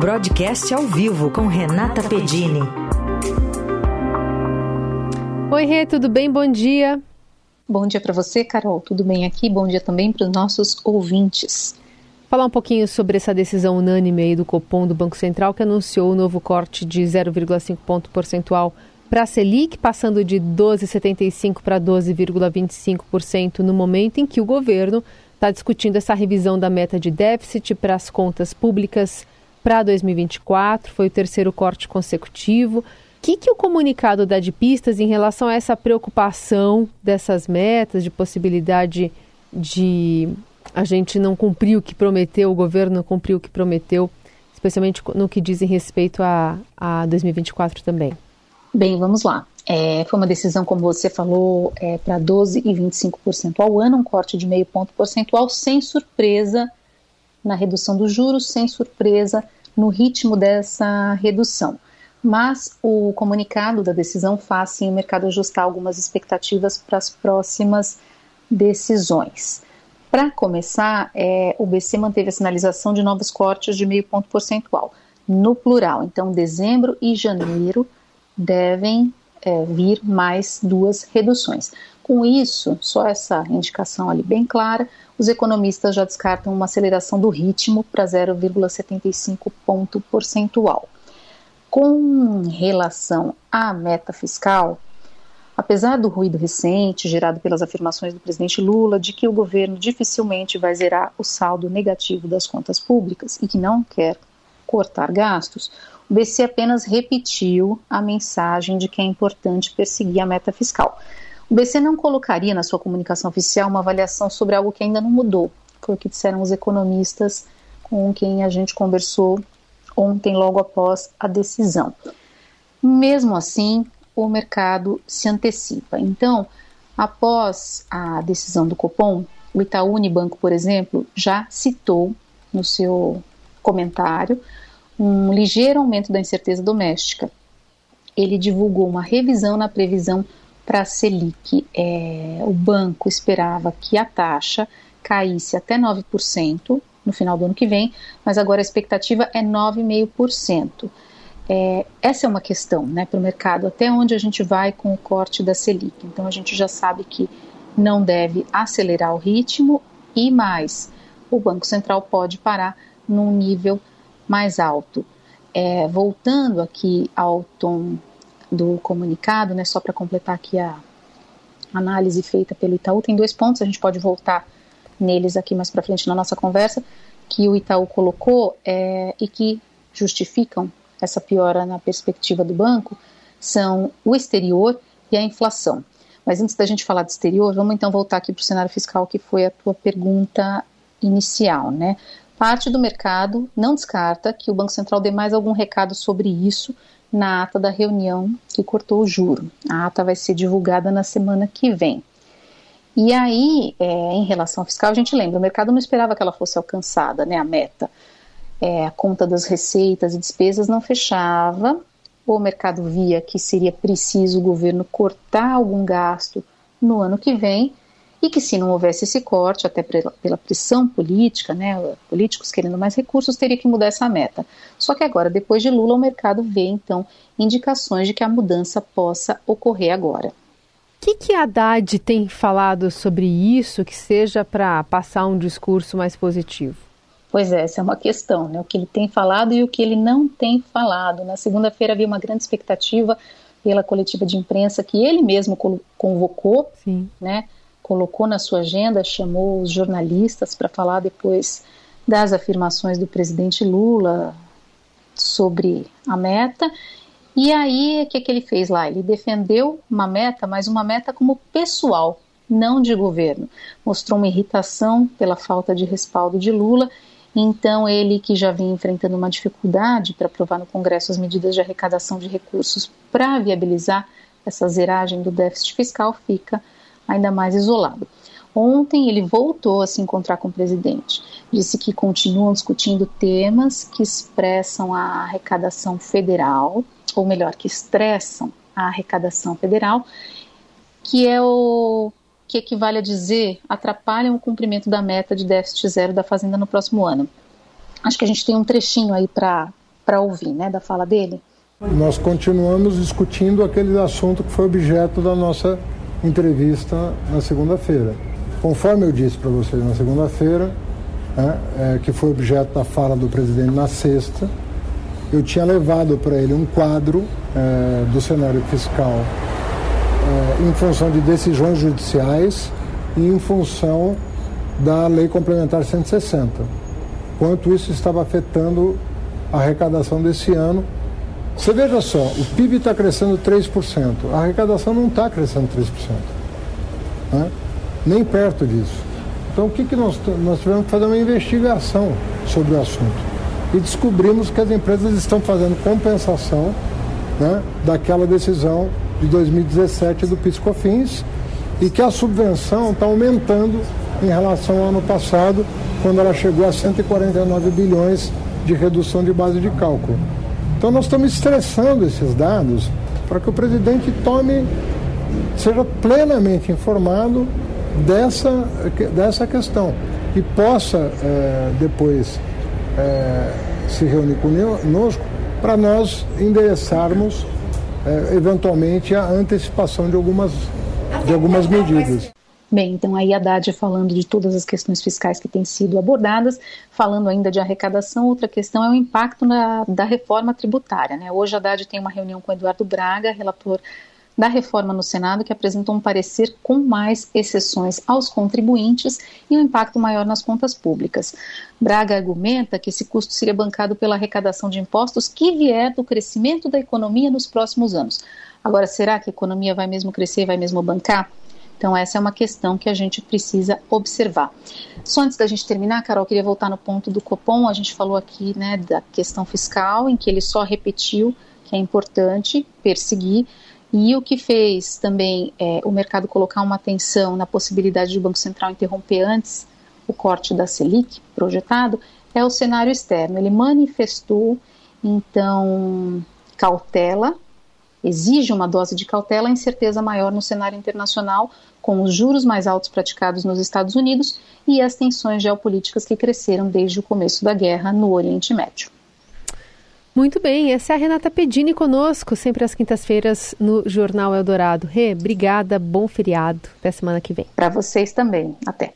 Broadcast ao vivo com Renata Pedini. Oi, Rê, tudo bem? Bom dia. Bom dia para você, Carol. Tudo bem aqui? Bom dia também para os nossos ouvintes. Falar um pouquinho sobre essa decisão unânime aí do Copom do Banco Central que anunciou o novo corte de 0,5 ponto percentual para a Selic, passando de 12,75 para 12,25% no momento em que o governo está discutindo essa revisão da meta de déficit para as contas públicas para 2024. Foi o terceiro corte consecutivo que, que o comunicado dá de pistas em relação a essa preocupação dessas metas, de possibilidade de a gente não cumprir o que prometeu, o governo não cumpriu o que prometeu, especialmente no que dizem respeito a, a 2024 também? Bem, vamos lá. É, foi uma decisão, como você falou, é, para 12 e 25% ao ano, um corte de meio ponto percentual, sem surpresa na redução dos juros, sem surpresa no ritmo dessa redução mas o comunicado da decisão faz sim o mercado ajustar algumas expectativas para as próximas decisões. Para começar, é, o BC manteve a sinalização de novos cortes de meio ponto percentual, no plural. Então, dezembro e janeiro devem é, vir mais duas reduções. Com isso, só essa indicação ali bem clara, os economistas já descartam uma aceleração do ritmo para 0,75 ponto percentual. Com relação à meta fiscal, apesar do ruído recente gerado pelas afirmações do presidente Lula de que o governo dificilmente vai zerar o saldo negativo das contas públicas e que não quer cortar gastos, o BC apenas repetiu a mensagem de que é importante perseguir a meta fiscal. O BC não colocaria na sua comunicação oficial uma avaliação sobre algo que ainda não mudou, foi o que disseram os economistas com quem a gente conversou ontem, logo após a decisão. Mesmo assim, o mercado se antecipa. Então, após a decisão do Copom, o Itaú Unibanco, por exemplo, já citou no seu comentário um ligeiro aumento da incerteza doméstica. Ele divulgou uma revisão na previsão para a Selic. É, o banco esperava que a taxa caísse até 9%, no final do ano que vem, mas agora a expectativa é 9,5%. É, essa é uma questão né, para o mercado, até onde a gente vai com o corte da Selic. Então a gente já sabe que não deve acelerar o ritmo e mais, o Banco Central pode parar num nível mais alto. É, voltando aqui ao tom do comunicado, né, só para completar aqui a análise feita pelo Itaú, tem dois pontos, a gente pode voltar neles aqui mais para frente na nossa conversa, que o Itaú colocou é, e que justificam essa piora na perspectiva do banco são o exterior e a inflação. Mas antes da gente falar do exterior, vamos então voltar aqui para o cenário fiscal, que foi a tua pergunta inicial, né? Parte do mercado não descarta que o Banco Central dê mais algum recado sobre isso na ata da reunião que cortou o juro. A ata vai ser divulgada na semana que vem. E aí, é, em relação ao fiscal, a gente lembra, o mercado não esperava que ela fosse alcançada, né, a meta. É, a conta das receitas e despesas não fechava, o mercado via que seria preciso o governo cortar algum gasto no ano que vem e que se não houvesse esse corte, até pela pressão política, né, políticos querendo mais recursos, teria que mudar essa meta. Só que agora, depois de Lula, o mercado vê então indicações de que a mudança possa ocorrer agora que, que a Haddad tem falado sobre isso que seja para passar um discurso mais positivo? Pois é, essa é uma questão, né? O que ele tem falado e o que ele não tem falado. Na segunda-feira havia uma grande expectativa pela coletiva de imprensa que ele mesmo convocou, Sim. né? Colocou na sua agenda, chamou os jornalistas para falar depois das afirmações do presidente Lula sobre a meta e aí, o que, que ele fez lá? Ele defendeu uma meta, mas uma meta como pessoal, não de governo. Mostrou uma irritação pela falta de respaldo de Lula. Então, ele que já vinha enfrentando uma dificuldade para aprovar no Congresso as medidas de arrecadação de recursos para viabilizar essa zeragem do déficit fiscal, fica ainda mais isolado. Ontem ele voltou a se encontrar com o presidente. Disse que continuam discutindo temas que expressam a arrecadação federal, ou melhor, que estressam a arrecadação federal, que é o que equivale a dizer atrapalham o cumprimento da meta de déficit zero da Fazenda no próximo ano. Acho que a gente tem um trechinho aí para ouvir, né, da fala dele? Nós continuamos discutindo aquele assunto que foi objeto da nossa entrevista na segunda-feira. Conforme eu disse para vocês na segunda-feira, né, é, que foi objeto da fala do presidente na sexta, eu tinha levado para ele um quadro é, do cenário fiscal é, em função de decisões judiciais e em função da Lei Complementar 160. Quanto isso estava afetando a arrecadação desse ano. Você veja só, o PIB está crescendo 3%, a arrecadação não está crescendo 3%. Né? Nem perto disso. Então o que, que nós, nós tivemos que fazer uma investigação sobre o assunto. E descobrimos que as empresas estão fazendo compensação né, daquela decisão de 2017 do PiscoFins e que a subvenção está aumentando em relação ao ano passado, quando ela chegou a 149 bilhões de redução de base de cálculo. Então nós estamos estressando esses dados para que o presidente tome, seja plenamente informado dessa, dessa questão e possa é, depois é, se reunir conosco para nós endereçarmos é, eventualmente a antecipação de algumas, de algumas medidas. Bem, então aí Haddad falando de todas as questões fiscais que têm sido abordadas, falando ainda de arrecadação, outra questão é o impacto na, da reforma tributária. Né? Hoje Haddad tem uma reunião com Eduardo Braga, relator da reforma no Senado, que apresentou um parecer com mais exceções aos contribuintes e um impacto maior nas contas públicas. Braga argumenta que esse custo seria bancado pela arrecadação de impostos que vier do crescimento da economia nos próximos anos. Agora, será que a economia vai mesmo crescer, vai mesmo bancar? Então, essa é uma questão que a gente precisa observar. Só antes da gente terminar, Carol, queria voltar no ponto do Copom. A gente falou aqui né, da questão fiscal, em que ele só repetiu que é importante perseguir. E o que fez também é, o mercado colocar uma atenção na possibilidade do Banco Central interromper antes o corte da Selic projetado é o cenário externo. Ele manifestou, então, cautela exige uma dose de cautela a incerteza maior no cenário internacional, com os juros mais altos praticados nos Estados Unidos e as tensões geopolíticas que cresceram desde o começo da guerra no Oriente Médio. Muito bem, essa é a Renata Pedini conosco, sempre às quintas-feiras no Jornal Eldorado. Rê, obrigada, bom feriado. Até semana que vem. Para vocês também. Até.